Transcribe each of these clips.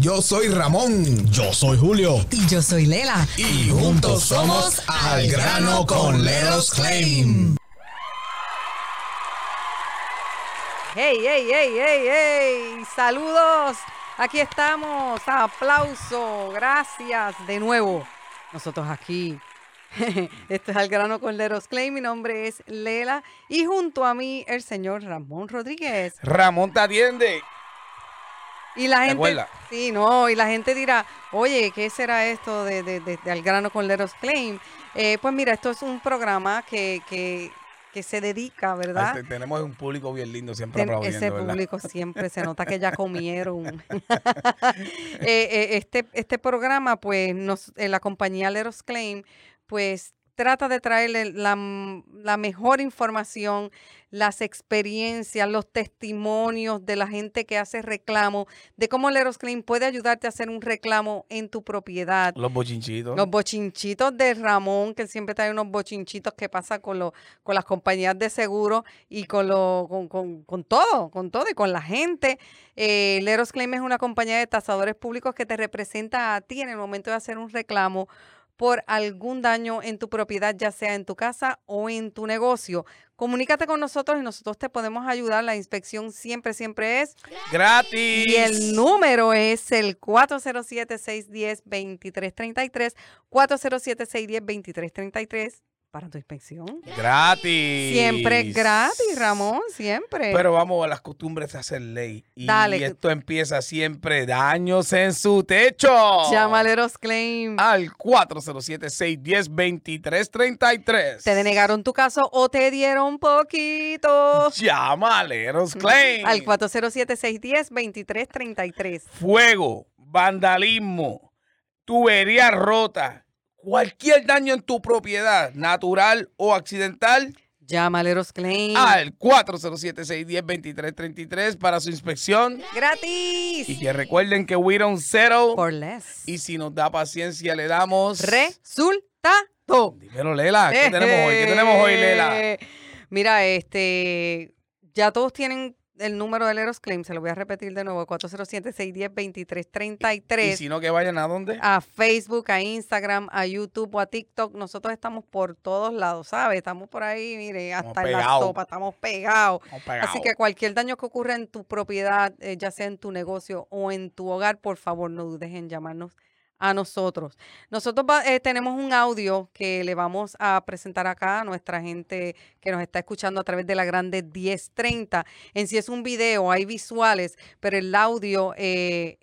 Yo soy Ramón. Yo soy Julio. Y yo soy Lela. Y juntos somos Al Grano con Leros Claim. Hey, hey, hey, hey, hey. Saludos. Aquí estamos. Aplauso. Gracias de nuevo. Nosotros aquí. Esto es Al Grano con Leros Claim. Mi nombre es Lela. Y junto a mí, el señor Ramón Rodríguez. Ramón te atiende. Y la ¿Te gente, sí, no, y la gente dirá, oye, ¿qué será esto de, de, de- de Al grano con Leros Claim? Eh, pues mira, esto es un programa que, que, que se dedica, ¿verdad? Tenemos un público bien lindo siempre aplaudiendo, ese ¿verdad? público siempre se nota que ya comieron. Eh, eh, este, este programa, pues, nos, la compañía Leros Claim, pues trata de traerle la, mejor información, las experiencias, los testimonios de la gente que hace reclamo, de cómo Leros Claim puede ayudarte a hacer un reclamo en tu propiedad. Los bochinchitos. Los bochinchitos de Ramón, que siempre trae unos bochinchitos que pasa con, lo- con las compañías de seguro y con, lo, con, con- con todo, con todo y con la gente. Eh, Leros Claim es una compañía de tasadores públicos que te representa a ti en el momento de hacer un reclamo por algún daño en tu propiedad, ya sea en tu casa o en tu negocio. Comunícate con nosotros y nosotros te podemos ayudar. La inspección siempre, siempre es ¡Gratis! y el número es el 407-610-2333, 407-610-2333 para tu inspección. ¡Gratis! Siempre gratis, Ramón, siempre. Pero vamos a las costumbres de hacer ley. Y Dale. esto empieza siempre daños en su techo. Llámaleros Claim. Al 407-610-2333. Te denegaron tu caso o te dieron poquito. Llámaleros Claim. Al 407-610-2333. Fuego, vandalismo, tubería rota, cualquier daño en tu propiedad, natural o accidental, Llámaleros Claim. al 407-610-2333 para su inspección. Gratis. Y que recuerden que we don't settle. Por less. Y si nos da paciencia, le damos. Resultado. Dímelo, Lela. ¿Qué tenemos hoy? ¿Qué tenemos hoy, Lela? Mira, este, ya todos tienen el número de Leros Claim, se lo voy a repetir de nuevo, 407-610-2333. Y si no, que vayan a dónde? A Facebook, a Instagram, a YouTube o a TikTok. Nosotros estamos por todos lados, ¿sabes? Estamos por ahí, mire, hasta Estamos en la sopa, estamos pegados. Estamos pegados. Así que cualquier daño que ocurra en tu propiedad, eh, ya sea en tu negocio o en tu hogar, por favor, no dudes en llamarnos a nosotros. Nosotros eh, tenemos un audio que le vamos a presentar acá a nuestra gente que nos está escuchando a través de la grande 1030. En sí es un video, hay visuales, pero el audio eh,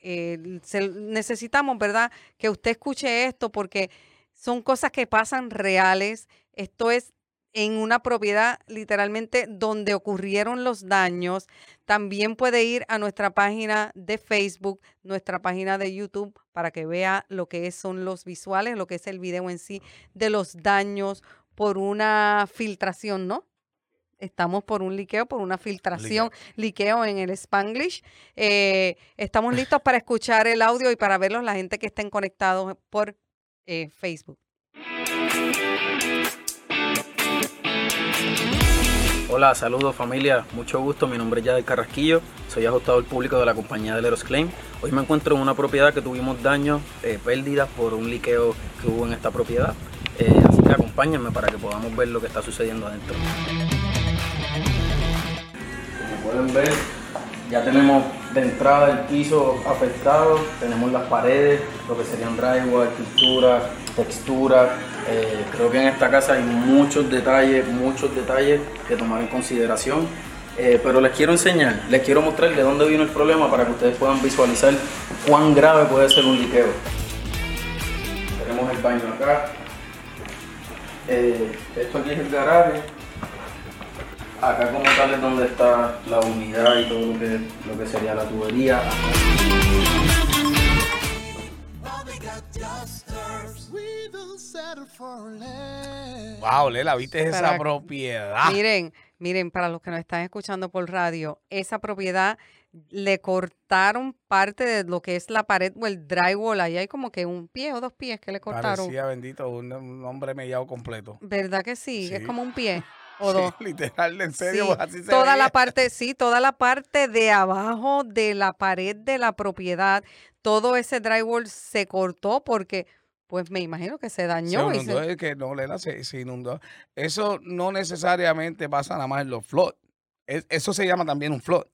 necesitamos, ¿verdad? Que usted escuche esto porque son cosas que pasan reales. Esto es en una propiedad literalmente donde ocurrieron los daños. También puede ir a nuestra página de Facebook, nuestra página de YouTube, para que vea lo que son los visuales, lo que es el video en sí de los daños por una filtración, ¿no? Estamos por un liqueo, por una filtración, liqueo en el Spanglish. Eh, estamos listos para escuchar el audio y para verlos la gente que estén conectados por eh, Facebook. Hola, saludos familia, mucho gusto, mi nombre es Yadel Carrasquillo, soy ajustador público de la compañía de Leros Claim. Hoy me encuentro en una propiedad que tuvimos daños, eh, pérdidas por un liqueo que hubo en esta propiedad. Eh, así que acompáñenme para que podamos ver lo que está sucediendo adentro. Como pueden ver, ya tenemos de entrada el piso afectado, tenemos las paredes, lo que serían drywall, pintura, textura. Eh, creo que en esta casa hay muchos detalles, muchos detalles que tomar en consideración. Eh, pero les quiero enseñar, les quiero mostrar de dónde vino el problema para que ustedes puedan visualizar cuán grave puede ser un liqueo. Tenemos el baño acá. Eh, esto aquí es el garaje. Acá como tal es donde está la humedad y todo lo que, lo que sería la tubería. Wow, Lela, ¿viste esa propiedad? Miren, miren, para los que nos están escuchando por radio, esa propiedad le cortaron parte de lo que es la pared o el drywall. Ahí hay como que un pie o dos pies que le cortaron. Parecía, bendito, un, un hombre mellado completo. ¿Verdad que sí? Es como un pie o dos. Sí, literal, en serio, Sí, así se toda la parte, sí, toda la parte de abajo de la pared de la propiedad, todo ese drywall se cortó porque, pues me imagino que se Se dañó. y se- inundó, que no, Lela, se, se inundó. Eso no necesariamente pasa nada más en los floods. Es- eso se llama también un flood,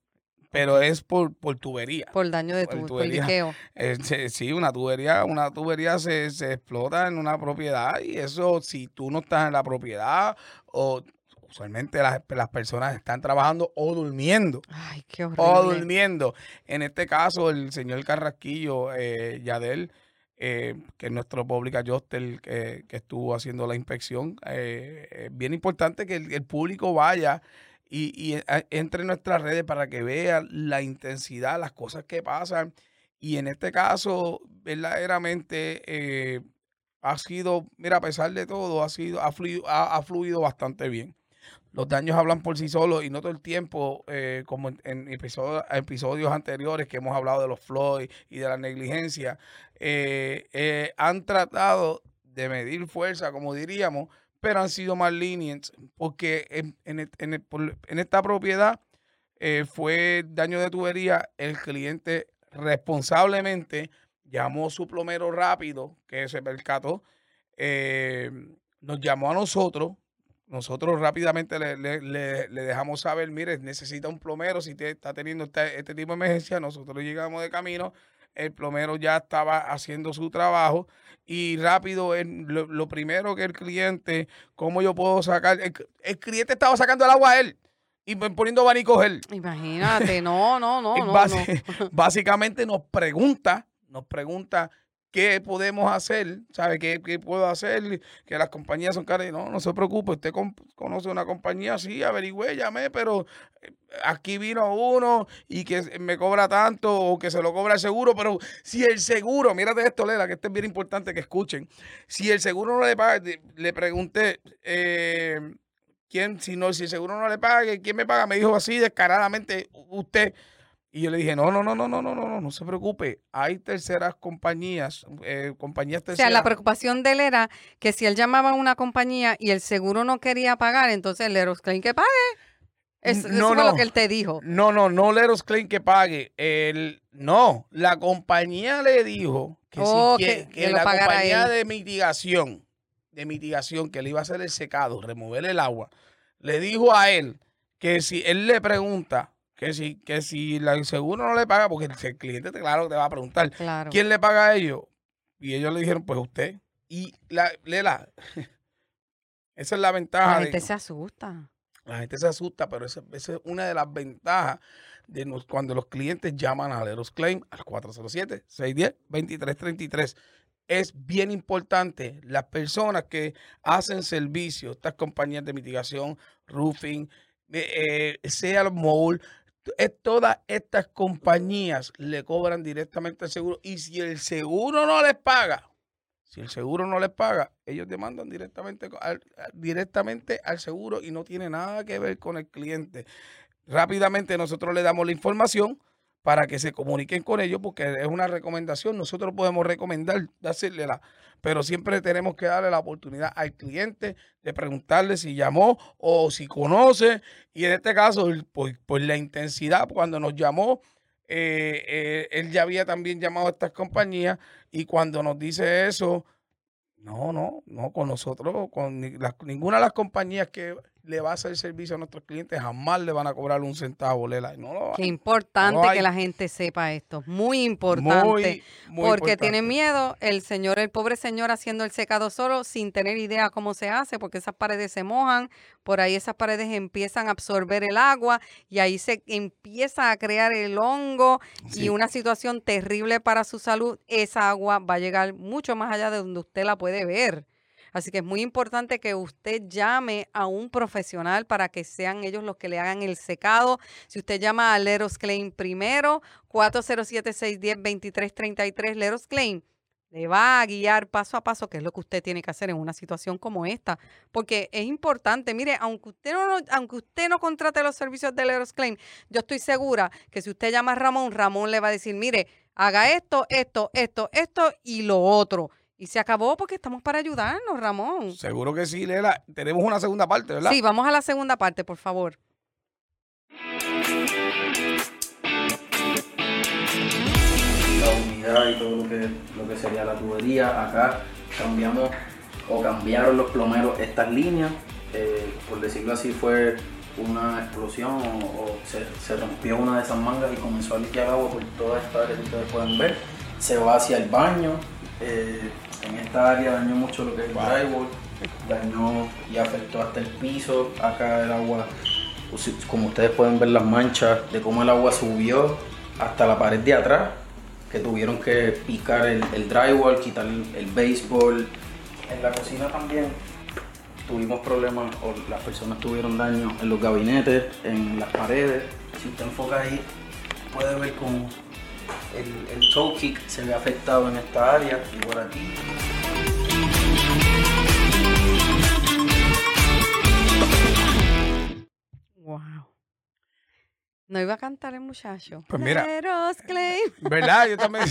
pero es por, por tubería. por daño de por tu, tubería. liqueo. Eh, se- sí, una tubería, una tubería se, se explota en una propiedad y eso si tú no estás en la propiedad o usualmente las, las personas están trabajando o durmiendo. Ay, qué O horrible. durmiendo. En este caso, el señor Carrasquillo, eh, Yadel, eh, que es nuestro public adjuster que, que estuvo haciendo la inspección, eh, es bien importante que el, público vaya y, y, eh, entre en nuestras redes para que vea la intensidad, las cosas que pasan. Y en este caso, verdaderamente eh, ha sido, mira, a pesar de todo, ha sido, ha fluido, ha- ha fluido bastante bien los daños hablan por sí solos y no todo el tiempo, eh, como en, episodios, anteriores que hemos hablado de los Floyd y de la negligencia, eh, eh, han tratado de medir fuerza, como diríamos, pero han sido más lenient porque en, en por- en esta propiedad fue daño de tubería, el cliente responsablemente llamó su plomero rápido, que se percató, nos llamó a nosotros, nosotros rápidamente le, le- le- le dejamos saber, mire, necesita un plomero, si te, está teniendo este, este tipo de emergencia, nosotros llegamos de camino, el plomero ya estaba haciendo su trabajo y rápido, el- lo, lo primero que el cliente, ¿cómo yo puedo sacar? El, el cliente estaba sacando el agua a él y poniendo abanicos él. Imagínate, no, no, no, no. Básicamente nos pregunta, nos pregunta qué podemos hacer, ¿sabe? ¿Qué, qué puedo hacer? Que las compañías son caras. No, no se preocupe, usted con- conoce una compañía, sí, averigüe, llamé, pero eh, aquí vino uno y que me cobra tanto o que se lo cobra el seguro, pero si el seguro, mírate esto, Lela, que esto es bien importante que escuchen, si el seguro no le paga, le pregunté, eh, ¿quién, si no, si el seguro no le paga, ¿quién me paga? Me dijo así descaradamente, usted. Y yo le dije, no, no, no, no, no, no, no, no, no se preocupe. Hay terceras compañías, eh, compañías O sea, terceras. la preocupación de él era que si él llamaba a una compañía y el seguro no quería pagar, entonces el Eros Claim que pague. Es- N- eso no, fue no. lo que él te dijo. No, no, no Leros Claim que pague. El, no, la compañía le dijo que, Oh, quie- que- que que lo la compañía de mitigación, de mitigación, que le iba a hacer el secado, remover el agua, le dijo a él que si él le pregunta que si, que si la- el seguro no le paga, porque el, cliente, te- claro, te va a preguntar, Claro. ¿quién le paga a ellos? Y ellos le dijeron, pues usted. Y la, Lela, esa es la ventaja. La de- gente se asusta. la gente se asusta, pero esa, esa es una de las ventajas de nos- cuando los clientes llaman a Leros Claim al 407-610-2333. Es bien importante las personas que hacen servicio, estas compañías de mitigación, roofing, eh, eh, sea el mall, todas estas compañías le cobran directamente al seguro y si el seguro no les paga, si el seguro no les paga, ellos demandan directamente al, directamente al seguro y no tiene nada que ver con el cliente. Rápidamente nosotros le damos la información para que se comuniquen con ellos porque es una recomendación. Nosotros podemos recomendar, dársele la, pero siempre tenemos que darle la oportunidad al cliente de preguntarle si llamó o si conoce. Y en este caso, por, la intensidad, cuando nos llamó, eh, eh, él ya había también llamado a estas compañías y cuando nos dice eso, no, no, no, con nosotros, con ninguna de las compañías que le va a hacer servicio a nuestros clientes jamás le van a cobrar un centavo, Lela. No lo Qué importante que la gente sepa esto. Muy importante. Muy, muy porque importante. tienen miedo el señor, el pobre señor haciendo el secado solo sin tener idea cómo se hace, porque esas paredes se mojan, por ahí esas paredes empiezan a absorber el agua y ahí se empieza a crear el hongo Sí. y una situación terrible para su salud. Esa agua va a llegar mucho más allá de donde usted la puede ver. Así que es muy importante que usted llame a un profesional para que sean ellos los que le hagan el secado. Si usted llama a Leros Claim primero, 407-610-2333, Leros Claim le va a guiar paso a paso qué es lo que usted tiene que hacer en una situación como esta. Porque es importante, mire, aunque usted no, aunque usted no contrate los servicios de Leros Claim, yo estoy segura que si usted llama a Ramón, Ramón le va a decir, mire, haga esto, esto, esto, esto y lo otro. Y se acabó porque estamos para ayudarnos, Ramón. Seguro que sí, Lela. Tenemos una segunda parte, ¿verdad? Sí, vamos a la segunda parte, por favor. La unidad y todo lo que, lo que sería la tubería. Acá cambiamos o cambiaron los plomeros estas líneas. Eh, por decirlo así, fue una explosión o, se, rompió una de esas mangas y comenzó a limpiar agua por toda esta área que ustedes pueden ver. Se va hacia el baño. Eh, en esta área dañó mucho lo que es el drywall, dañó y afectó hasta el piso. Acá el agua, como ustedes pueden ver las manchas de cómo el agua subió hasta la pared de atrás, que tuvieron que picar el, drywall, quitar el, el baseball. En la cocina también tuvimos problemas o las personas tuvieron daño en los gabinetes, en las paredes. Si usted enfoca ahí, puede ver cómo el, el toe kick se ve afectado en esta área por aquí. No iba a cantar el muchacho. Pues mira. ¿Verdad? Yo también.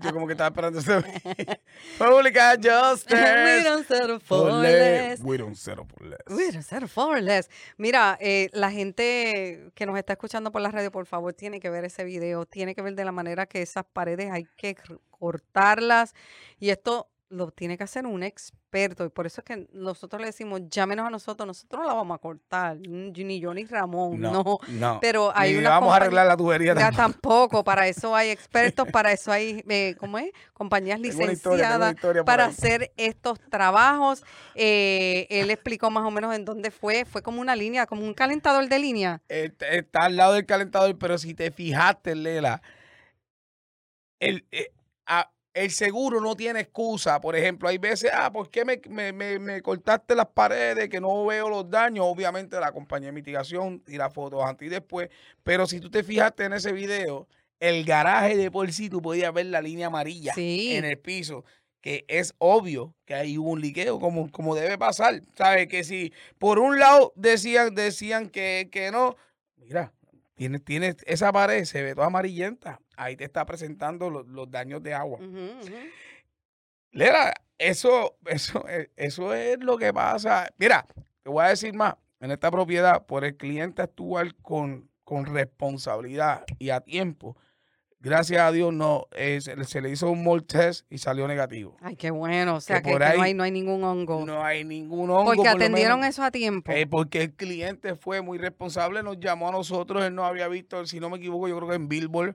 yo como que estaba esperando ese. Pública Justice. We don't settle for less. We don't settle for less. We don't settle for less. Mira, eh, la gente que nos está escuchando por la radio, por favor, tiene que ver ese video. Tiene que ver de la manera que esas paredes hay que cortarlas. Y esto lo tiene que hacer un experto y por eso es que nosotros le decimos llámenos a nosotros, nosotros no la vamos a cortar, ni yo ni Ramón, no, no, pero hay una vamos a arreglar la tubería ya tampoco, para eso hay expertos, para eso hay, eh, ¿cómo es? Compañías licenciadas para hacer estos trabajos. Eh, él explicó más o menos en dónde fue, fue como una línea, como un calentador de línea. está al lado del calentador, pero si te fijaste, Lela, el, eh, el seguro no tiene excusa. Por ejemplo, hay veces, ah, ¿por qué me, cortaste las paredes que no veo los daños? Obviamente la compañía de mitigación y las fotos antes y después. Pero si tú te fijaste en ese video, el garaje de por sí tú podías ver la línea amarilla en el piso. Que es obvio que hay un liqueo, como, como debe pasar. ¿Sabes? Que si por un lado decían, decían que, que no, mira, Tienes, esa pared, se ve toda amarillenta. Ahí te está presentando los, daños de agua. Lera, eso, eso, e, eso es lo que pasa. Mira, te voy a decir más. En esta propiedad, por el cliente actuar con, con responsabilidad y a tiempo, gracias a Dios no se, le hizo un mold test y salió negativo. Ay, qué bueno. O sea, que, no, hay, no hay ningún hongo. No hay ningún hongo. Porque atendieron eso a tiempo. Eh, porque el cliente fue muy responsable, nos llamó a nosotros, él no había visto, si no me equivoco, yo creo que en Billboard.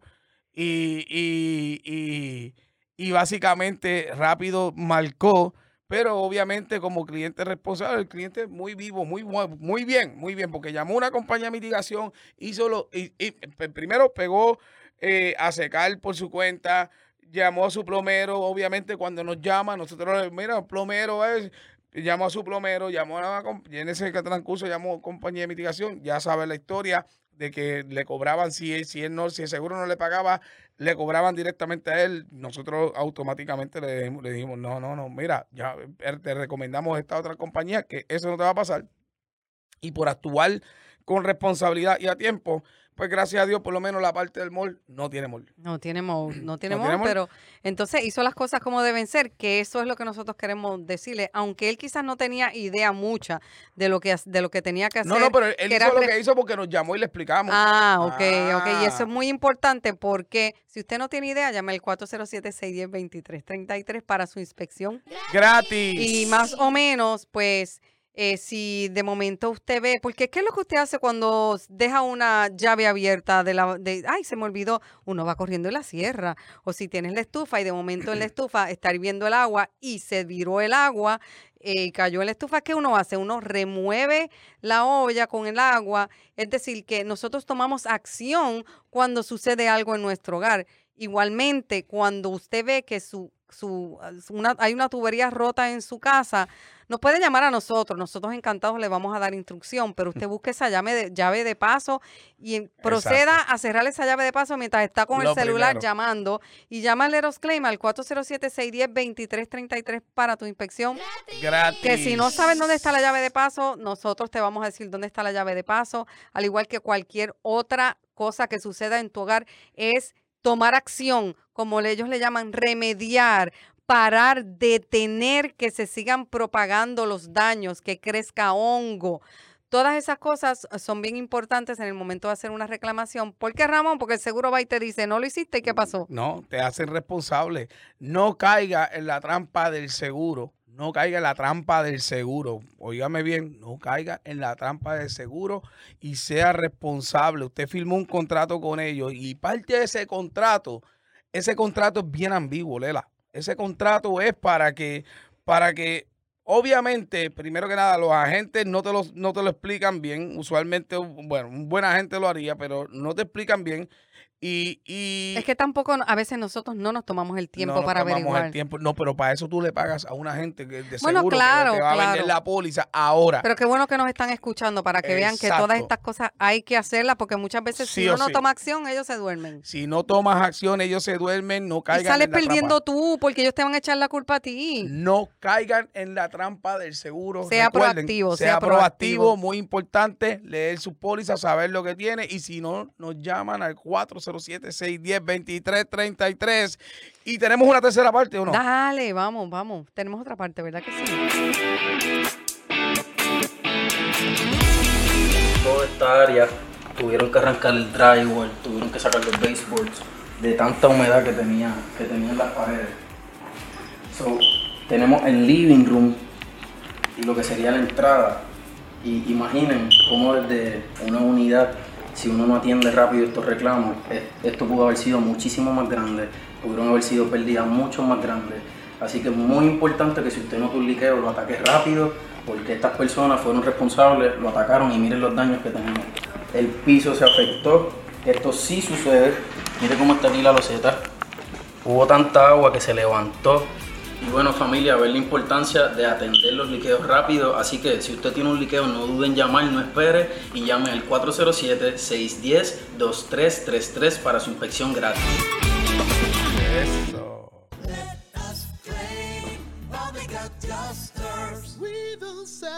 Y, y, y, y básicamente rápido marcó. Pero obviamente como cliente responsable, el cliente muy vivo, muy, muy bien, muy bien, porque llamó a una compañía de mitigación, hizo lo, y, primero pegó eh, a secar por su cuenta, llamó a su plomero, obviamente cuando nos llama, nosotros, mira, plomero es, llamó a su plomero, llamó a y en ese transcurso llamó compañía de mitigación, ya sabe la historia de que le cobraban, si, si él no, si el seguro no le pagaba, le cobraban directamente a él, nosotros automáticamente le, le dijimos, no, no, no, mira, ya eh, te recomendamos esta otra compañía que eso no te va a pasar. Y por actuar con responsabilidad y a tiempo, pues gracias a Dios, por lo menos la parte del mall no tiene mall. No tiene mall, no tiene, mall, pero entonces hizo las cosas como deben ser, que eso es lo que nosotros queremos decirle, aunque él quizás no tenía idea mucha de lo que de lo que tenía que hacer. No, no, pero él hizo lo que hizo porque nos llamó y le explicamos. Ah, ok, ok, y eso es ah. muy importante porque si usted no tiene idea, llame al 407-610-2333 para su inspección. Gratis. Y más o menos, pues eh, si de momento usted ve, porque ¿qué es lo que usted hace cuando deja una llave abierta de la, de, ay, se me olvidó, uno va corriendo en la sierra, o si tienes la estufa y de momento en la estufa está hirviendo el agua y se viró el agua y eh, cayó en la estufa, ¿qué uno hace? Uno remueve la olla con el agua, es decir, que nosotros tomamos acción cuando sucede algo en nuestro hogar. Igualmente, cuando usted ve que su, su, una, hay una tubería rota en su casa, nos puede llamar a nosotros, nosotros encantados le vamos a dar instrucción, pero usted busque esa llave de, llave de paso y proceda a cerrar esa llave de paso mientras está con el celular llamando y llama al Eros Claim al 407-610-2333 para tu inspección. Gratis. Que si no sabes dónde está la llave de paso, nosotros te vamos a decir dónde está la llave de paso, al igual que cualquier otra cosa que suceda en tu hogar, es tomar acción, como ellos le llaman, remediar, parar, detener que se sigan propagando los daños, que crezca hongo. Todas esas cosas son bien importantes en el momento de hacer una reclamación. ¿Por qué, Ramón? Porque el seguro va y te dice, no lo hiciste y qué pasó. No, te hacen responsable. No caiga en la trampa del seguro. No caiga en la trampa del seguro. Óigame bien, no caiga en la trampa del seguro y sea responsable. Usted firmó un contrato con ellos y parte de ese contrato, ese contrato es bien ambiguo, Lela. Ese contrato es para que, para que, obviamente, primero que nada, los agentes no te, los, no te lo explican bien. Usualmente, bueno, un buen agente lo haría, pero no te explican bien y, y Es que tampoco a veces nosotros no nos tomamos el tiempo no nos para tomamos averiguar. el tiempo. No, pero para eso tú le pagas a una gente que de Bueno, seguro que claro, te va a vender claro. la póliza ahora. Pero qué bueno que nos están escuchando para que vean que todas estas cosas hay que hacerlas porque muchas veces Sí si uno no sí. toma acción, ellos se duermen. si no tomas acción, ellos se duermen, no Y caigan sales en la perdiendo trampa. tú porque ellos te van a echar la culpa a ti. No caigan en la trampa del seguro. Sea Recuerden, proactivo, sea, sea proactivo, proactivo. muy importante, leer sus pólizas, saber lo que tiene y si no, nos llaman al 407-610-2333 y tenemos una tercera parte o no. Dale, vamos, vamos. Tenemos otra parte, ¿verdad que sí? toda esta área tuvieron que arrancar el drywall, tuvieron que sacar los baseboards de tanta humedad que tenía que tenían las paredes. So, tenemos el living room y lo que sería la entrada. Y imaginen cómo desde una unidad, si uno no atiende rápido estos reclamos, eh, esto pudo haber sido muchísimo más grande, pudieron haber sido pérdidas mucho más grandes. Así que es muy importante que si usted nota un liqueo lo ataque rápido, porque estas personas fueron responsables, lo atacaron y miren los daños que tenemos. El piso se afectó, esto sí sucede, mire cómo está aquí la loseta, hubo tanta agua que se levantó. Y bueno familia, ver la importancia de atender los liqueos rápido, así que si usted tiene un liqueo no duden en llamar, no espere y llame al 407-610-2333 para su inspección gratis. Eso.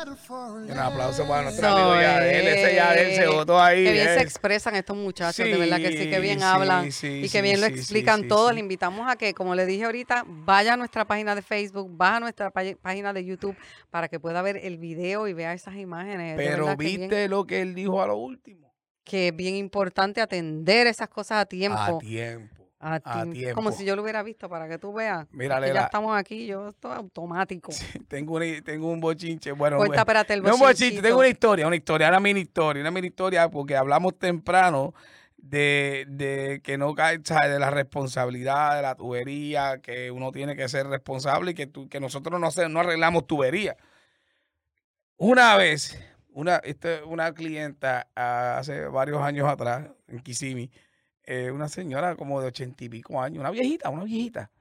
Un aplauso para nuestro Eso amigo Yadel. Ese Yadel se votó ahí. Qué bien se expresan estos muchachos, de verdad que sí, que bien Sí, hablan sí, y que bien lo explican sí. Le invitamos a que, como le dije ahorita, vaya a nuestra página de Facebook, vaya a nuestra página de YouTube para que pueda ver el video y vea esas imágenes. Pero que viste lo que él dijo a lo último. que es bien importante atender esas cosas a tiempo. A tiempo. A a tiempo. tiempo. Como si yo lo hubiera visto para que tú veas. Mira, que ya Lela, estamos aquí, yo esto es automático. tengo, una- tengo un bochinche. Bueno, Cuenta, bueno, espérate, el no un bochinche, tengo una historia, una historia, una mini historia, una mini historia, porque hablamos temprano de, de que no cae, de la responsabilidad de la tubería, que uno tiene que ser responsable y que, tú- que nosotros no, no arreglamos tubería. Una vez, una, este, una clienta hace varios años atrás, en Kissimmee, eh, una señora como de ochenta y pico años, una viejita, una viejita.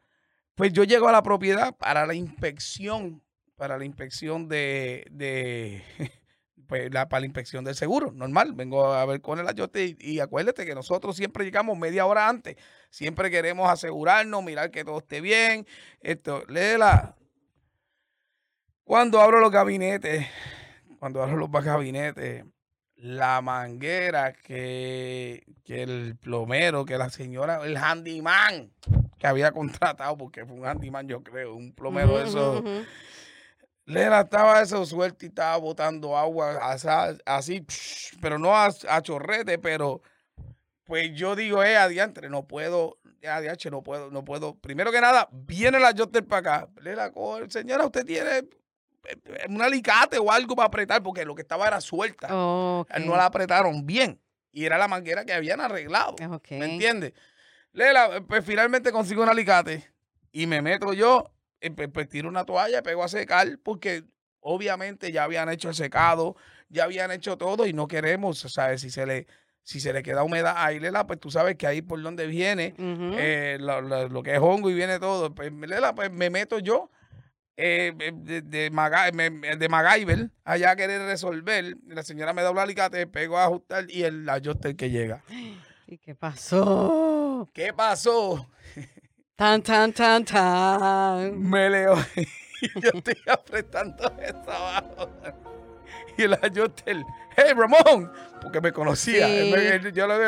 Pues yo llego a la propiedad para la inspección, para la inspección de, de pues, la, para la inspección del seguro, normal. Vengo a ver con el ayote y, y acuérdate que nosotros siempre llegamos media hora antes. Siempre queremos asegurarnos, mirar que todo esté bien. Esto, léela. Cuando abro los gabinetes, cuando abro los gabinetes, la manguera que, que el plomero, que la señora, el handyman que había contratado, porque fue un handyman, yo creo, un plomero ujú, ujú. Lela estaba eso suelto y estaba botando agua así, psh, pero no a, a chorrete, pero pues yo digo, eh, adiantre, no puedo, adiantre, no puedo, no puedo. Primero que nada, viene la Jotter para acá. Lela, coge, señora, usted tiene eh, eh, un alicate o algo para apretar, porque lo que estaba era suelta. No la apretaron bien. Y era la manguera que habían arreglado. ok. ¿Me entiendes? Lela, pues finalmente consigo un alicate y me meto yo, eh, pues, pues, tiro una toalla, pego a secar, porque obviamente ya habían hecho el secado, ya habían hecho todo y no queremos, ¿sabes? Si se le, si se le queda humedad a Lela, pues tú sabes que ahí por donde viene eh, lo, lo- lo que es hongo y viene todo. Pues, Lela, pues me meto yo eh, eh, de, de, Maga- de MacGyver allá a querer resolver. La señora me da un alicate, pego a ajustar y el ajuste que llega. ¿Y qué pasó? ¿Qué pasó? Tan, tan, tan, tan. Me leo y yo estoy apretando esto abajo. Y el ajuster, hey Ramón, porque me conocía. Sí. yo le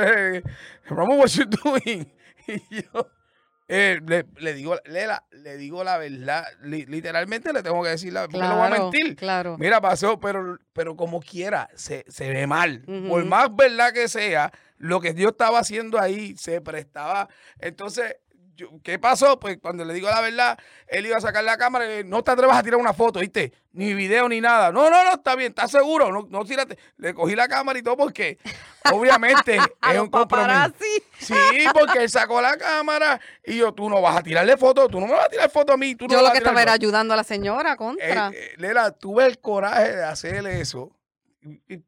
dije, Ramón, what you doing? Y yo, Eh, le, le digo, Lela, le digo la verdad. li- literalmente le tengo que decir la verdad. no voy a Claro, mentir. claro. Mira, pasó, pero, pero como quiera, se, se ve mal. Por más verdad que sea, lo que yo estaba haciendo ahí se prestaba. Entonces, yo- ¿qué pasó? Pues cuando le digo la verdad, él iba a sacar la cámara y le no te atrevas a tirar una foto, ¿viste? Ni video ni nada. No, no, no, está bien, ¿estás seguro? No, no tírate. Le cogí la cámara y todo porque, obviamente, es un compromiso. Sí, porque él sacó la cámara y yo, tú no vas a tirarle foto, tú no me vas a tirar foto a mí. Tú no Yo lo que estaba era foto". ayudando a la señora contra. Eh, eh, Lela, tuve el coraje de hacer eso.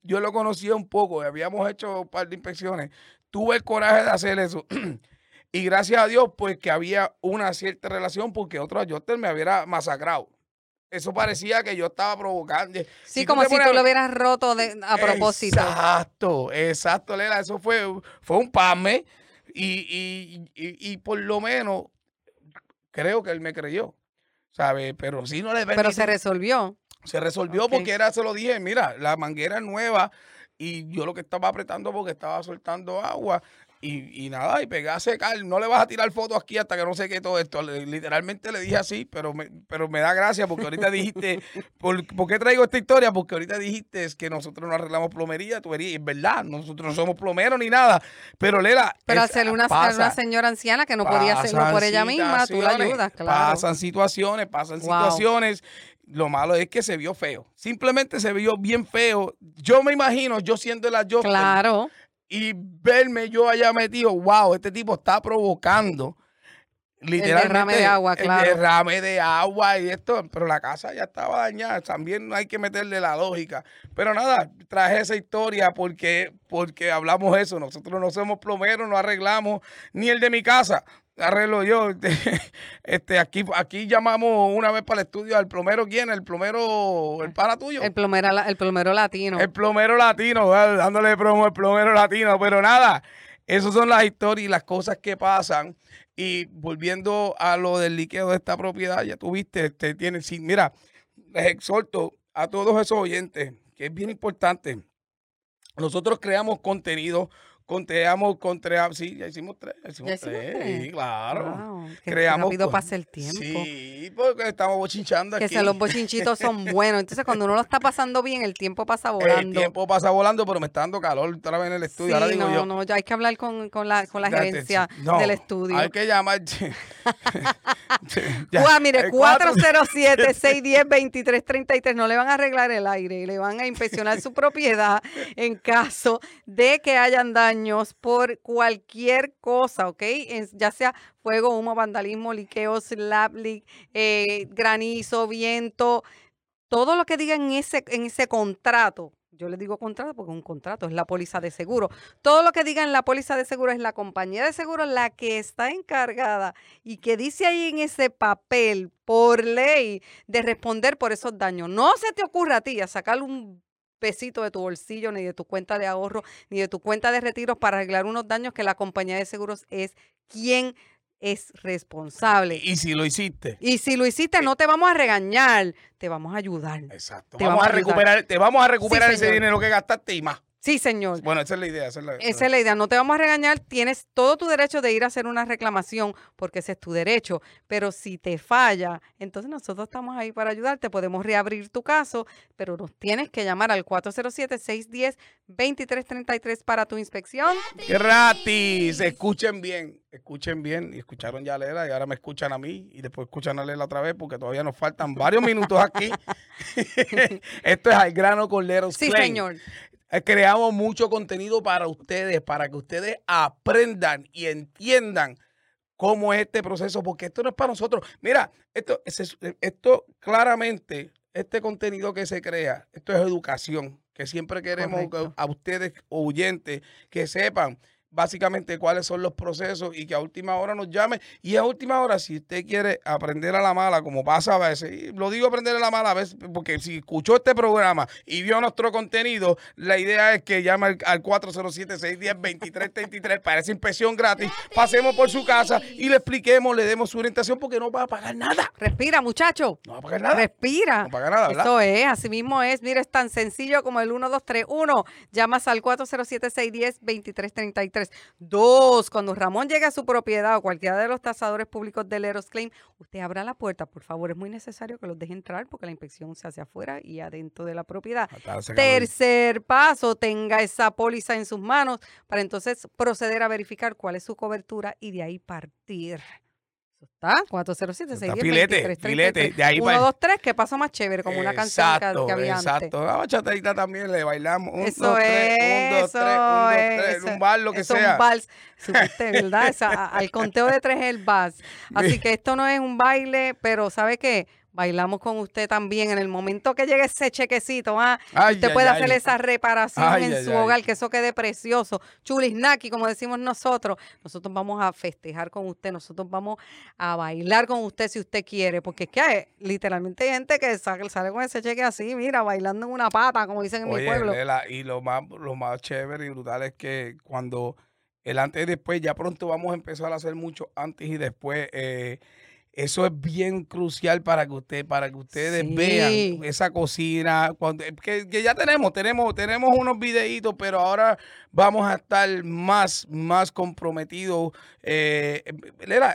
Yo lo conocía un poco, habíamos hecho un par de inspecciones. Tuve el coraje de hacer eso. y gracias a Dios, pues que había una cierta relación porque otro Jotter me hubiera masacrado. Eso parecía que yo estaba provocando. sí, tú como si pones tú lo hubieras roto de- a propósito. Exacto, exacto, Lela. Eso fue, fue un pame. Y, y, y, y por lo menos creo que él me creyó. ¿Sabes? Pero si no le Pero se resolvió. se resolvió porque era, se lo dije, mira, la manguera nueva y yo lo que estaba apretando porque estaba soltando agua y, y nada, y pegué a secar. No le vas a tirar fotos aquí hasta que no sé qué todo esto. Literalmente le dije así, pero me, pero me da gracia porque ahorita dijiste, ¿por, por qué traigo esta historia? Porque ahorita dijiste es que nosotros no arreglamos plomería, tubería, y es verdad, nosotros no somos plomeros ni nada. Pero Lela, Pero ser una, pasa. una señora anciana que no podía hacerlo por ella misma, tú la ayudas, claro. Pasan situaciones, pasan Wow. situaciones. Lo malo es que se vio feo. Simplemente se vio bien feo. Yo me imagino, yo siendo la yo Claro. Y verme yo allá metido, wow, este tipo está provocando. Literalmente, derrame de agua, claro. El derrame de agua y esto, pero la casa ya estaba dañada. También no hay que meterle la lógica. Pero nada, traje esa historia porque, porque hablamos eso. Nosotros no somos plomeros, no arreglamos ni el de mi casa. Arreglo yo. Este, aquí, aquí llamamos una vez para el estudio al plomero, ¿quién? El plomero, el pana tuyo. El plomero, el plomero latino. El plomero latino, ¿verdad? dándole promo al plomero latino, pero nada, esas son las historias y las cosas que pasan. Y volviendo a lo del líquido de esta propiedad, ya tuviste, te tienen, sí, mira, les exhorto a todos esos oyentes, que es bien importante. Nosotros creamos contenido, creamos, contra, sí, ya hicimos tres, ya hicimos, ¿Ya hicimos tres, tres? sí, claro. Wow, qué creamos rápido pasa el tiempo. Sí, porque estamos bochinchando Que aquí. se los bochinchitos son buenos. Entonces, cuando uno lo está pasando bien, el tiempo pasa El volando. tiempo pasa volando, pero me está dando calor otra vez en el estudio. Ahora Sí, digo no, yo, no, ya hay que hablar con, con la, con la gerencia. No, del estudio. Hay que llamar. Ya, Guau, mire, el cuatro- 407-610-2333. No le van a arreglar el aire, le van a inspeccionar su propiedad en caso de que hayan por cualquier cosa, ¿ok? Ya sea fuego, humo, vandalismo, liqueo, slap eh, granizo, viento, todo lo que diga en ese, en ese contrato. Yo le digo contrato porque un contrato es la póliza de seguro. Todo lo que diga en la póliza de seguro es la compañía de seguro la que está encargada y que dice ahí en ese papel por ley de responder por esos daños. No se te ocurra a ti a sacar un pesito de tu bolsillo, ni de tu cuenta de ahorro, ni de tu cuenta de retiros para arreglar unos daños que la compañía de seguros es quien es responsable. Y si lo hiciste. Y si lo hiciste, no te vamos a regañar, te vamos a ayudar. Exacto. Te vamos vamos a ayudar. recuperar, te vamos a recuperar ese dinero que gastaste y más. Sí, señor. Bueno, esa es la idea. Esa es la, Esa es la idea. No te vamos a regañar. Tienes todo tu derecho de ir a hacer una reclamación porque ese es tu derecho. Pero si te falla, entonces nosotros estamos ahí para ayudarte. Podemos reabrir tu caso, pero nos tienes que llamar al 407-610-2333 para tu inspección. Gratis. Escuchen bien. Escuchen bien. Y escucharon ya a Lela y ahora me escuchan a mí y después escuchan a Lela otra vez porque todavía nos faltan varios minutos aquí. Esto es al grano con Leros Sí, Claim. señor. Eh, creamos mucho contenido para ustedes, para que ustedes aprendan y entiendan cómo es este proceso, porque esto no es para nosotros. Mira, esto, es- esto claramente, este contenido que se crea, esto es educación, que siempre queremos que Correcto. a ustedes, oyentes, que sepan básicamente cuáles son los procesos y que a última hora nos llame. Y a última hora, si usted quiere aprender a la mala, como pasa a veces, y lo digo aprender a la mala a veces, porque si escuchó este programa y vio nuestro contenido, la idea es que llame al, al 407-610-2333 para esa inspección gratis, pasemos por su casa y le expliquemos, le demos su orientación, porque no va a pagar nada. Respira, muchacho. No va a pagar nada. Respira. No paga nada, ¿verdad? Eso es, así mismo es. Mira, es tan sencillo como el 1231. Llamas al 407-610-2333 Dos, cuando Ramón llegue a su propiedad o cualquiera de los tasadores públicos del Eros Claim, usted abra la puerta, por favor. Es muy necesario que los deje entrar porque la inspección se hace afuera y adentro de la propiedad. El- Tercer paso, tenga esa póliza en sus manos para entonces proceder a verificar cuál es su cobertura y de ahí partir. Eso está, 407 Está 610 filete, 23, filete, 33. de ahí Uno, para- dos, tres, que pasa más chévere, como una canción que- Exacto, que, había antes. Exacto, la bachatadita también le bailamos. Un, Eso dos, tres, es, un, dos, tres, un, dos, tres, eso un bar, lo que eso sea. Un vals, supiste, ¿verdad? Esa- a- al conteo de tres es el vals. Así que esto no es un baile, pero ¿sabe qué? Bailamos con usted también en el momento que llegue ese chequecito, ah, Ay, usted ay, puede ay. hacer esa reparación en su hogar, que eso quede precioso. Chulisnaki, como decimos nosotros. Nosotros vamos a festejar con usted, nosotros vamos a bailar con usted si usted quiere, porque es que hay- literalmente hay gente que sale, sale con ese cheque así, mira, bailando en una pata, como dicen en mi pueblo. Lela, y lo más, lo más chévere y brutal es que cuando el antes y después, ya pronto vamos a empezar a hacer mucho antes y después. eh, eso es bien crucial para que usted, para que ustedes Sí. vean esa cocina. Cuando, que, que ya tenemos, tenemos, tenemos unos videitos, pero ahora vamos a estar más, más comprometidos. Eh,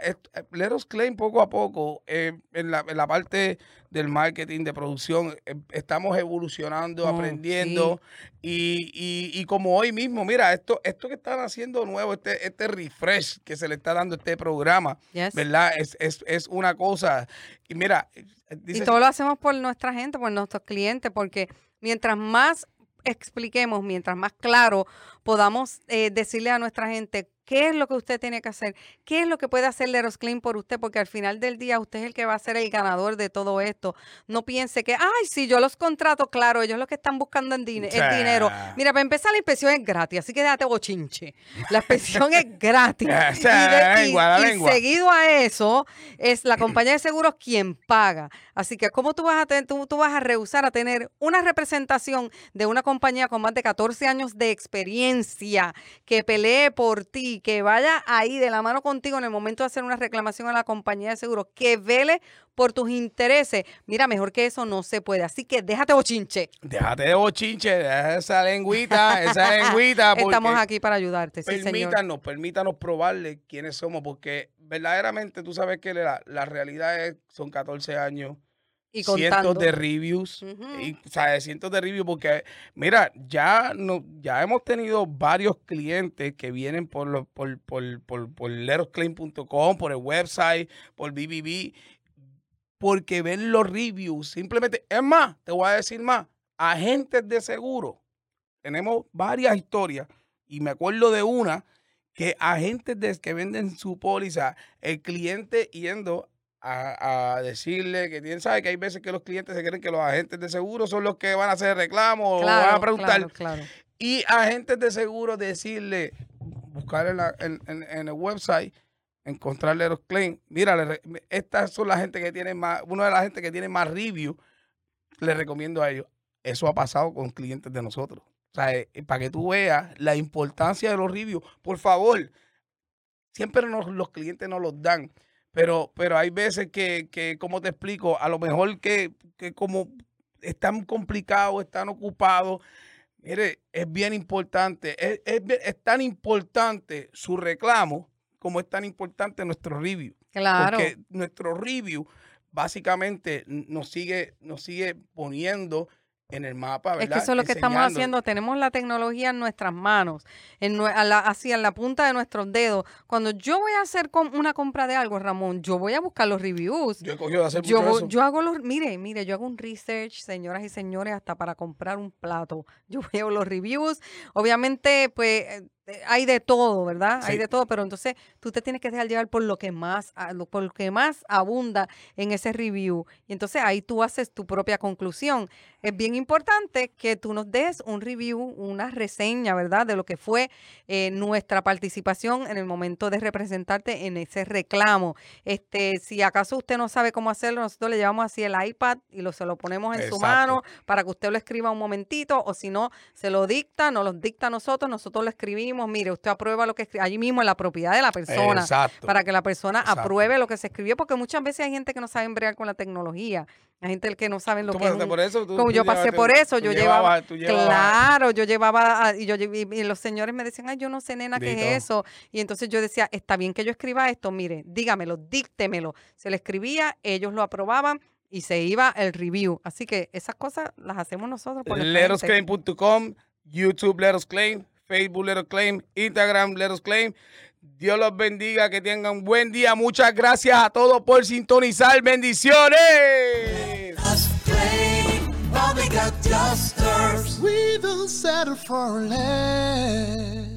est- Leros Claim poco a poco, eh, en, la, en la parte del marketing, de producción, eh, estamos evolucionando, Oh, aprendiendo. Y, y, y como hoy mismo, mira, esto, esto que están haciendo nuevo, este, este refresh que se le está dando a este programa, Yes. ¿verdad? Es, es, es una cosa. Y mira, eh, Y todo lo hacemos por nuestra gente, por nuestros clientes, porque mientras más expliquemos, mientras más claro podamos eh, decirle a nuestra gente qué es lo que usted tiene que hacer, qué es lo que puede hacer Leros Clean por usted, porque al final del día usted es el que va a ser el ganador de todo esto. No piense que, ay, si yo los contrato, claro, ellos lo que están buscando en es dinero. Mira, para empezar, la inspección es gratis, así que déjate bochinche. La inspección es gratis. Y, de- seguido a eso, es la compañía de seguros quien paga. Así que, ¿cómo tú vas a tener, tú, tú vas a rehusar a tener una representación de una compañía con más de 14 años de experiencia que pelee por ti, que vaya ahí de la mano contigo en el momento de hacer una reclamación a la compañía de seguros, que vele por tus intereses? Mira, mejor que eso no se puede. Así que déjate bochinche. déjate de bochinche, deja esa lengüita, esa lengüita. Estamos aquí para ayudarte, sí, permítanos, permítanos probarle quiénes somos, porque verdaderamente tú sabes que la, la realidad es, son 14 años, Y cientos de reviews, y, o sea, cientos de reviews, porque mira, ya no, ya hemos tenido varios clientes que vienen por los, por, por, por, por lerosclaim.com, por el website, por BBB, porque ven los reviews, simplemente, es más, te voy a decir más, agentes de seguro, tenemos varias historias, y me acuerdo de una, que agentes de, que venden su póliza, el cliente yendo a, a decirle que tienen, sabe que hay veces que los clientes se creen que los agentes de seguro son los que van a hacer reclamos o van a preguntar. claro, claro. Y agentes de seguro decirle, buscar en, la- en- en- en el website, encontrarle los claims. Mira, estas son la gente que tiene más, una de las gente que tiene más review, le recomiendo a ellos. Eso ha pasado con clientes de nosotros. O sea, eh, para que tú veas la importancia de los reviews, por favor, siempre nos- los clientes nos los dan. Pero, pero hay veces que, que, como te explico, a lo mejor que, que como están complicados, están ocupados, Mire, es bien importante, es, es es tan importante su reclamo como es tan importante nuestro review. Claro. Porque nuestro review básicamente nos sigue, nos sigue poniendo en el mapa, Es ¿verdad? que eso es lo que estamos haciendo. Tenemos la tecnología en nuestras manos, en, nue- a la- así en la punta de nuestros dedos. Cuando yo voy a hacer una compra de algo, Ramón, yo voy a buscar los reviews. Yo he cogido de hacer Yo, mucho eso. yo hago los, mire, mire, yo hago un research, señoras y señores, hasta para comprar un plato. Yo veo los reviews. Obviamente, pues, eh, hay de todo, ¿verdad? Hay de todo, pero entonces tú te tienes que dejar llevar por lo que más, por lo que más abunda en ese review. Y entonces ahí tú haces tu propia conclusión. Es bien importante que tú nos des un review, una reseña, ¿verdad? De lo que fue eh, nuestra participación en el momento de representarte en ese reclamo. Este, si acaso usted no sabe cómo hacerlo, nosotros le llevamos así el iPad y lo, se lo ponemos en su mano para que usted lo escriba un momentito, o si no, se lo dicta, nos lo dicta a nosotros, nosotros lo escribimos dijimos, mire, usted aprueba lo que escribe, allí mismo en la propiedad de la persona, Exacto. para que la persona Exacto. apruebe lo que se escribió, porque muchas veces hay gente que no sabe bregar con la tecnología, hay gente que no sabe lo que es pasaste un- por eso, tú- como tú yo pasé por eso, tú yo llevaba, claro, yo llevaba, y, yo, lle- y, y los señores me decían, ay, yo no sé, nena, qué es eso, y entonces yo decía, está bien que yo escriba esto, mire, dígamelo, díctemelo, se le escribía, ellos lo aprobaban, y se iba el review, así que esas cosas las hacemos nosotros. Letosclaim.com, YouTube Let Us Claim, Facebook Let Us Claim, Instagram Let Us Claim. Dios los bendiga, que tengan buen día. Muchas gracias a todos por sintonizar. Bendiciones. We don't settle for less.